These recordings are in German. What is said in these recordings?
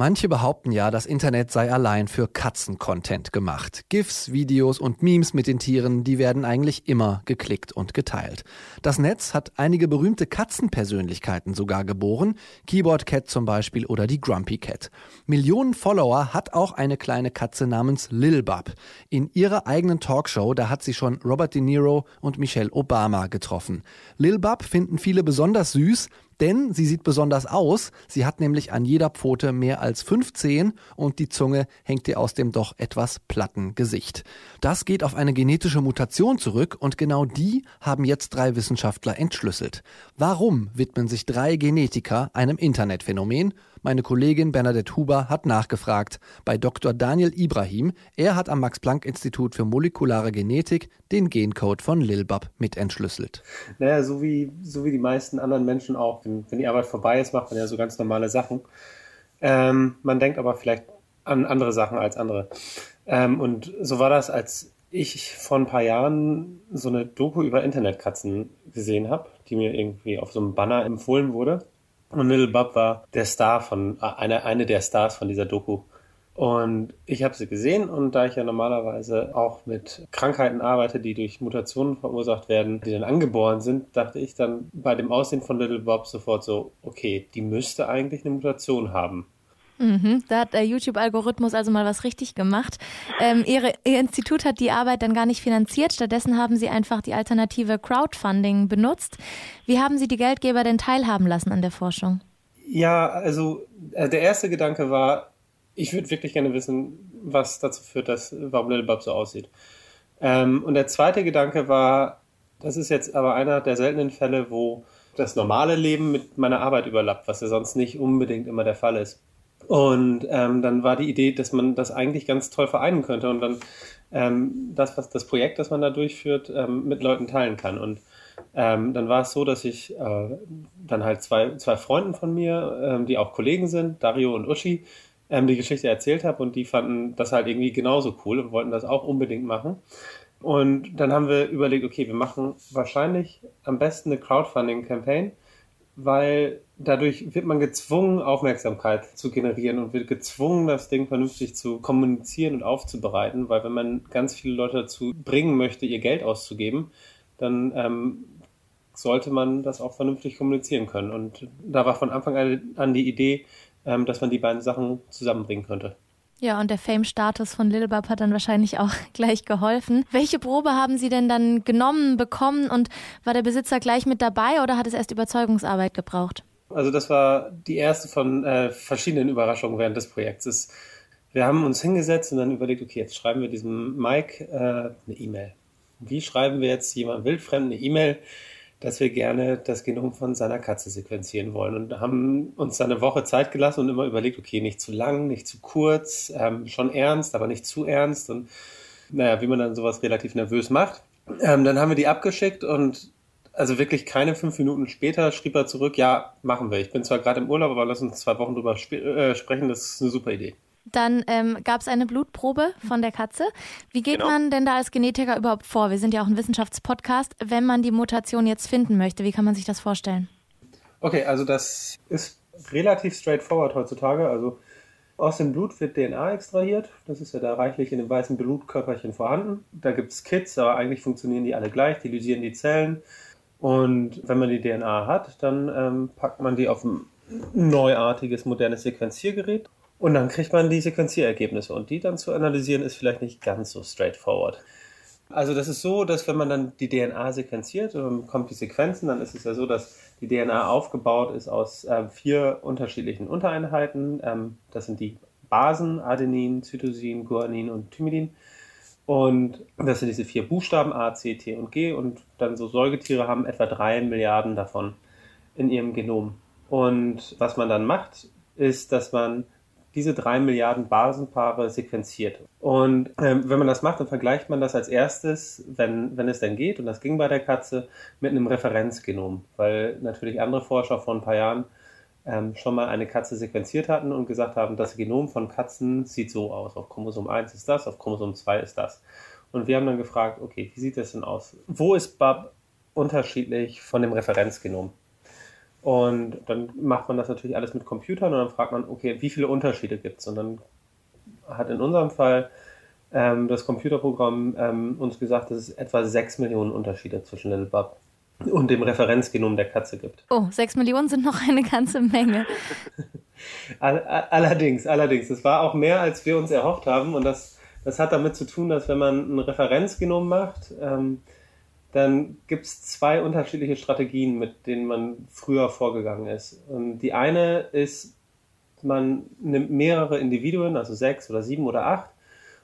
Manche behaupten ja, das Internet sei allein für Katzen-Content gemacht. GIFs, Videos und Memes mit den Tieren, die werden eigentlich immer geklickt und geteilt. Das Netz hat einige berühmte Katzenpersönlichkeiten sogar geboren, Keyboard Cat zum Beispiel oder die Grumpy Cat. Millionen Follower hat auch eine kleine Katze namens Lil Bub. In ihrer eigenen Talkshow, da hat sie schon Robert De Niro und Michelle Obama getroffen. Lil Bub finden viele besonders süß, denn sie sieht besonders aus. Sie hat nämlich an jeder Pfote mehr als 15 und die Zunge hängt ihr aus dem doch etwas platten Gesicht. Das geht auf eine genetische Mutation zurück und genau die haben jetzt drei Wissenschaftler entschlüsselt. Warum widmen sich drei Genetiker einem Internetphänomen? Meine Kollegin Bernadette Huber hat nachgefragt bei Dr. Daniel Ibrahim. Er hat am Max-Planck-Institut für molekulare Genetik den Gencode von Lilbab mit entschlüsselt. Naja, so wie, so wie die meisten anderen Menschen auch. Wenn, wenn die Arbeit vorbei ist, macht man ja so ganz normale Sachen. Ähm, man denkt aber vielleicht an andere Sachen als andere. Ähm, und so war das, als ich vor ein paar Jahren so eine Doku über Internetkatzen gesehen habe, die mir irgendwie auf so einem Banner empfohlen wurde. Und Little Bob war der Star von, äh, eine, eine der Stars von dieser Doku. Und ich habe sie gesehen und da ich ja normalerweise auch mit Krankheiten arbeite, die durch Mutationen verursacht werden, die dann angeboren sind, dachte ich dann bei dem Aussehen von Little Bob sofort so, okay, die müsste eigentlich eine Mutation haben. Mhm, da hat der YouTube-Algorithmus also mal was richtig gemacht. Ähm, ihre, ihr Institut hat die Arbeit dann gar nicht finanziert. Stattdessen haben Sie einfach die alternative Crowdfunding benutzt. Wie haben Sie die Geldgeber denn teilhaben lassen an der Forschung? Ja, also äh, der erste Gedanke war, ich würde wirklich gerne wissen, was dazu führt, dass warum Little Bob so aussieht. Ähm, und der zweite Gedanke war, das ist jetzt aber einer der seltenen Fälle, wo das normale Leben mit meiner Arbeit überlappt, was ja sonst nicht unbedingt immer der Fall ist. Und ähm, dann war die Idee, dass man das eigentlich ganz toll vereinen könnte und dann ähm, das, was das Projekt, das man da durchführt, ähm, mit Leuten teilen kann. Und ähm, dann war es so, dass ich äh, dann halt zwei, zwei Freunden von mir, ähm, die auch Kollegen sind, Dario und Uschi, ähm, die Geschichte erzählt habe und die fanden das halt irgendwie genauso cool und wollten das auch unbedingt machen. Und dann haben wir überlegt, okay, wir machen wahrscheinlich am besten eine Crowdfunding-Campaign weil dadurch wird man gezwungen, Aufmerksamkeit zu generieren und wird gezwungen, das Ding vernünftig zu kommunizieren und aufzubereiten, weil wenn man ganz viele Leute dazu bringen möchte, ihr Geld auszugeben, dann ähm, sollte man das auch vernünftig kommunizieren können. Und da war von Anfang an die Idee, ähm, dass man die beiden Sachen zusammenbringen könnte. Ja, und der Fame-Status von Lilbab hat dann wahrscheinlich auch gleich geholfen. Welche Probe haben Sie denn dann genommen, bekommen und war der Besitzer gleich mit dabei oder hat es erst Überzeugungsarbeit gebraucht? Also das war die erste von äh, verschiedenen Überraschungen während des Projekts. Wir haben uns hingesetzt und dann überlegt, okay, jetzt schreiben wir diesem Mike äh, eine E-Mail. Wie schreiben wir jetzt jemand wildfremd eine E-Mail, dass wir gerne das Genom von seiner Katze sequenzieren wollen und haben uns dann eine Woche Zeit gelassen und immer überlegt, okay, nicht zu lang, nicht zu kurz, ähm, schon ernst, aber nicht zu ernst und naja, wie man dann sowas relativ nervös macht. Ähm, dann haben wir die abgeschickt und also wirklich keine fünf Minuten später schrieb er zurück, ja, machen wir. Ich bin zwar gerade im Urlaub, aber lass uns zwei Wochen drüber äh, sprechen, das ist eine super Idee. Dann ähm, gab es eine Blutprobe von der Katze. Wie geht genau. man denn da als Genetiker überhaupt vor? Wir sind ja auch ein Wissenschaftspodcast. Wenn man die Mutation jetzt finden möchte, wie kann man sich das vorstellen? Okay, also das ist relativ straightforward heutzutage. Also aus dem Blut wird DNA extrahiert. Das ist ja da reichlich in dem weißen Blutkörperchen vorhanden. Da gibt es Kits, aber eigentlich funktionieren die alle gleich. Die lysieren die Zellen. Und wenn man die DNA hat, dann ähm, packt man die auf ein neuartiges, modernes Sequenziergerät und dann kriegt man die Sequenzierergebnisse und die dann zu analysieren ist vielleicht nicht ganz so straightforward. Also das ist so, dass wenn man dann die DNA sequenziert und kommt die Sequenzen, dann ist es ja so, dass die DNA aufgebaut ist aus äh, vier unterschiedlichen Untereinheiten. Ähm, das sind die Basen, Adenin, Cytosin, Guanin und Thymidin. Und das sind diese vier Buchstaben A, C, T und G. Und dann so Säugetiere haben etwa drei Milliarden davon in ihrem Genom. Und was man dann macht, ist, dass man diese drei Milliarden Basenpaare sequenziert. Und ähm, wenn man das macht, dann vergleicht man das als erstes, wenn, wenn es denn geht, und das ging bei der Katze, mit einem Referenzgenom, weil natürlich andere Forscher vor ein paar Jahren ähm, schon mal eine Katze sequenziert hatten und gesagt haben, das Genom von Katzen sieht so aus. Auf Chromosom 1 ist das, auf Chromosom 2 ist das. Und wir haben dann gefragt, okay, wie sieht das denn aus? Wo ist Bab unterschiedlich von dem Referenzgenom? Und dann macht man das natürlich alles mit Computern und dann fragt man, okay, wie viele Unterschiede gibt es? Und dann hat in unserem Fall ähm, das Computerprogramm ähm, uns gesagt, dass es etwa 6 Millionen Unterschiede zwischen Little Bub und dem Referenzgenom der Katze gibt. Oh, 6 Millionen sind noch eine ganze Menge. allerdings, allerdings. Es war auch mehr, als wir uns erhofft haben. Und das, das hat damit zu tun, dass wenn man ein Referenzgenom macht, ähm, dann gibt es zwei unterschiedliche Strategien, mit denen man früher vorgegangen ist. Und die eine ist, man nimmt mehrere Individuen, also sechs oder sieben oder acht,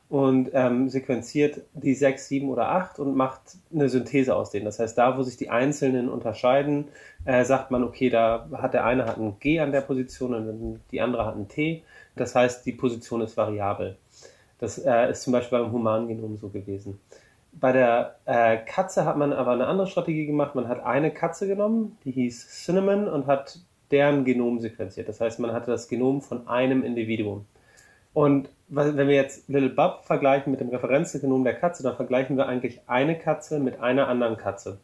und ähm, sequenziert die sechs, sieben oder acht und macht eine Synthese aus denen. Das heißt, da, wo sich die Einzelnen unterscheiden, äh, sagt man, okay, da hat der eine hat ein G an der Position und die andere hat ein T. Das heißt, die Position ist variabel. Das äh, ist zum Beispiel beim Humangenom so gewesen. Bei der äh, Katze hat man aber eine andere Strategie gemacht. Man hat eine Katze genommen, die hieß Cinnamon und hat deren Genom sequenziert. Das heißt, man hatte das Genom von einem Individuum. Und wenn wir jetzt Little Bub vergleichen mit dem Referenzgenom der Katze, dann vergleichen wir eigentlich eine Katze mit einer anderen Katze.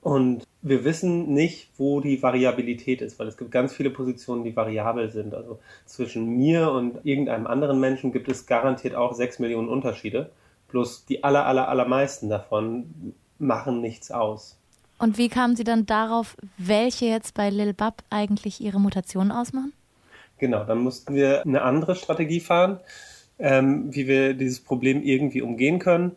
Und wir wissen nicht, wo die Variabilität ist, weil es gibt ganz viele Positionen, die variabel sind. Also zwischen mir und irgendeinem anderen Menschen gibt es garantiert auch sechs Millionen Unterschiede. Bloß die aller, aller, allermeisten davon machen nichts aus. Und wie kamen Sie dann darauf, welche jetzt bei Lil Bub eigentlich ihre Mutationen ausmachen? Genau, dann mussten wir eine andere Strategie fahren, ähm, wie wir dieses Problem irgendwie umgehen können.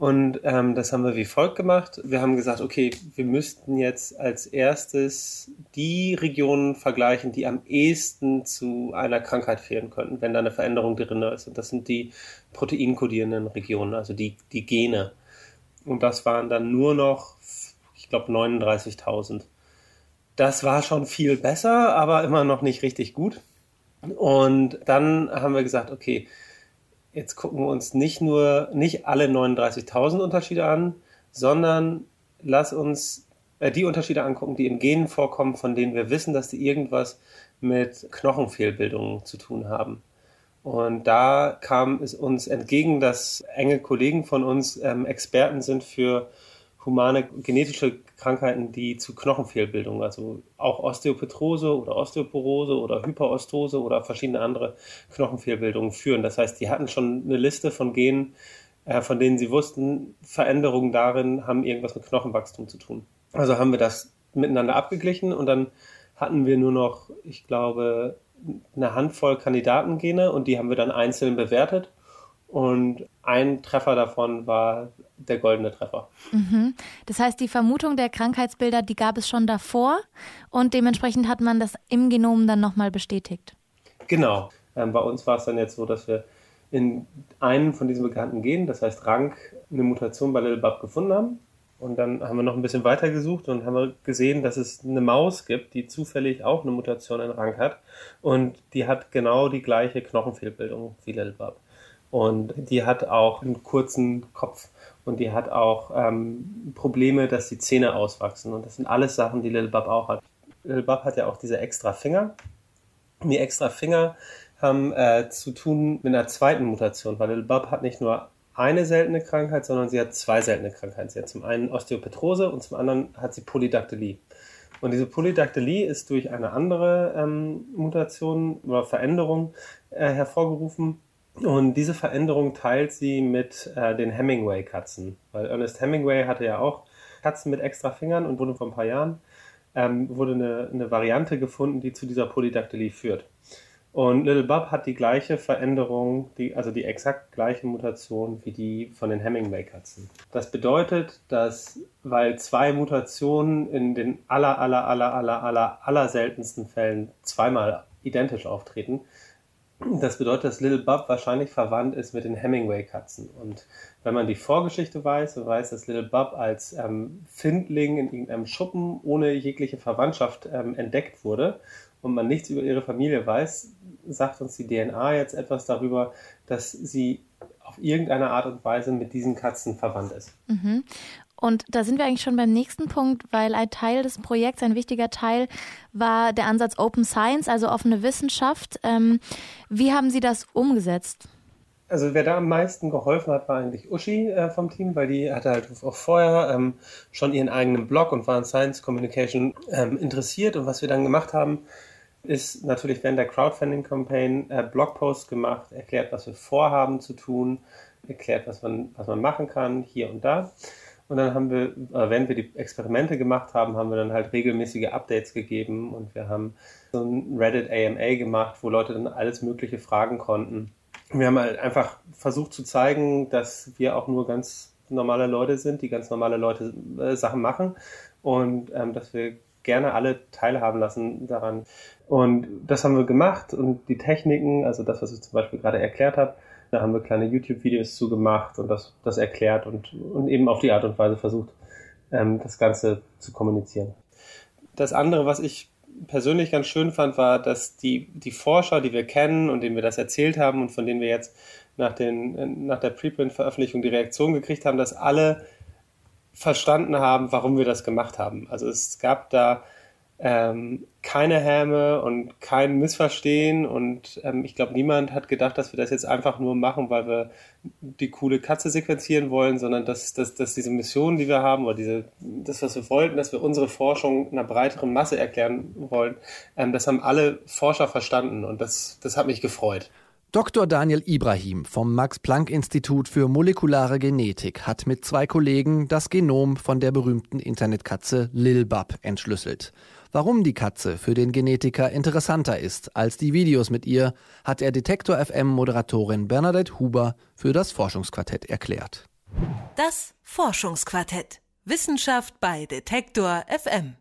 Und ähm, das haben wir wie folgt gemacht. Wir haben gesagt, okay, wir müssten jetzt als erstes die Regionen vergleichen, die am ehesten zu einer Krankheit fehlen könnten, wenn da eine Veränderung drin ist. Und das sind die proteinkodierenden Regionen, also die, die Gene. Und das waren dann nur noch, ich glaube, 39.000. Das war schon viel besser, aber immer noch nicht richtig gut. Und dann haben wir gesagt, okay, jetzt gucken wir uns nicht nur, nicht alle 39.000 Unterschiede an, sondern lass uns äh, die Unterschiede angucken, die in Genen vorkommen, von denen wir wissen, dass die irgendwas mit Knochenfehlbildungen zu tun haben. Und da kam es uns entgegen, dass enge Kollegen von uns ähm, Experten sind für humane genetische Krankheiten, die zu Knochenfehlbildung, also auch Osteopetrose oder Osteoporose oder Hyperostose oder verschiedene andere Knochenfehlbildungen führen. Das heißt, die hatten schon eine Liste von Genen, äh, von denen sie wussten, Veränderungen darin haben irgendwas mit Knochenwachstum zu tun. Also haben wir das miteinander abgeglichen und dann hatten wir nur noch, ich glaube, eine Handvoll Kandidatengene und die haben wir dann einzeln bewertet und ein Treffer davon war der goldene Treffer. Mhm. Das heißt, die Vermutung der Krankheitsbilder, die gab es schon davor und dementsprechend hat man das im Genom dann nochmal bestätigt. Genau. Ähm, bei uns war es dann jetzt so, dass wir in einem von diesen bekannten Genen, das heißt Rank, eine Mutation bei Lilbab gefunden haben. Und dann haben wir noch ein bisschen weiter gesucht und haben gesehen, dass es eine Maus gibt, die zufällig auch eine Mutation in Rank hat. Und die hat genau die gleiche Knochenfehlbildung wie Lilbab. Und die hat auch einen kurzen Kopf und die hat auch ähm, Probleme, dass die Zähne auswachsen. Und das sind alles Sachen, die Lil Bub auch hat. Lil Bub hat ja auch diese extra Finger. Die extra Finger haben äh, zu tun mit einer zweiten Mutation, weil Lil Bub hat nicht nur eine seltene Krankheit, sondern sie hat zwei seltene Krankheiten. Sie hat zum einen Osteopetrose und zum anderen hat sie Polydaktylie. Und diese Polydaktylie ist durch eine andere ähm, Mutation oder Veränderung äh, hervorgerufen, und diese Veränderung teilt sie mit äh, den Hemingway-Katzen, weil Ernest Hemingway hatte ja auch Katzen mit extra Fingern und wurde vor ein paar Jahren ähm, wurde eine, eine Variante gefunden, die zu dieser Polydaktylie führt. Und Little Bub hat die gleiche Veränderung, die, also die exakt gleiche Mutation wie die von den Hemingway-Katzen. Das bedeutet, dass, weil zwei Mutationen in den aller, aller, aller, aller, aller, aller seltensten Fällen zweimal identisch auftreten, das bedeutet, dass Little Bob wahrscheinlich verwandt ist mit den Hemingway-Katzen. Und wenn man die Vorgeschichte weiß und weiß, dass Little Bob als ähm, Findling in irgendeinem Schuppen ohne jegliche Verwandtschaft ähm, entdeckt wurde und man nichts über ihre Familie weiß, sagt uns die DNA jetzt etwas darüber, dass sie auf irgendeine Art und Weise mit diesen Katzen verwandt ist. Mhm. Und da sind wir eigentlich schon beim nächsten Punkt, weil ein Teil des Projekts, ein wichtiger Teil, war der Ansatz Open Science, also offene Wissenschaft. Ähm, wie haben Sie das umgesetzt? Also wer da am meisten geholfen hat, war eigentlich Uschi äh, vom Team, weil die hatte halt auch vorher ähm, schon ihren eigenen Blog und war in Science Communication ähm, interessiert. Und was wir dann gemacht haben, ist natürlich während der Crowdfunding-Campaign äh, Blogposts gemacht, erklärt, was wir vorhaben zu tun, erklärt, was man, was man machen kann, hier und da. Und dann haben wir, äh, während wir die Experimente gemacht haben, haben wir dann halt regelmäßige Updates gegeben und wir haben so ein Reddit AMA gemacht, wo Leute dann alles Mögliche fragen konnten. Wir haben halt einfach versucht zu zeigen, dass wir auch nur ganz normale Leute sind, die ganz normale Leute äh, Sachen machen und ähm, dass wir gerne alle teilhaben lassen daran. Und das haben wir gemacht und die Techniken, also das, was ich zum Beispiel gerade erklärt habe, da haben wir kleine YouTube-Videos zu gemacht und das, das erklärt und, und eben auf die Art und Weise versucht, ähm, das Ganze zu kommunizieren. Das andere, was ich persönlich ganz schön fand, war, dass die, die Forscher, die wir kennen und denen wir das erzählt haben und von denen wir jetzt nach, den, nach der Preprint-Veröffentlichung die Reaktion gekriegt haben, dass alle verstanden haben, warum wir das gemacht haben. Also es gab da ähm, keine Häme und kein Missverstehen und ähm, ich glaube, niemand hat gedacht, dass wir das jetzt einfach nur machen, weil wir die coole Katze sequenzieren wollen, sondern dass, dass, dass diese Mission, die wir haben oder diese, das, was wir wollten, dass wir unsere Forschung einer breiteren Masse erklären wollen, ähm, das haben alle Forscher verstanden und das, das hat mich gefreut. Dr. Daniel Ibrahim vom Max-Planck-Institut für molekulare Genetik hat mit zwei Kollegen das Genom von der berühmten Internetkatze Lilbab entschlüsselt. Warum die Katze für den Genetiker interessanter ist als die Videos mit ihr, hat er Detektor FM Moderatorin Bernadette Huber für das Forschungsquartett erklärt. Das Forschungsquartett. Wissenschaft bei Detektor FM.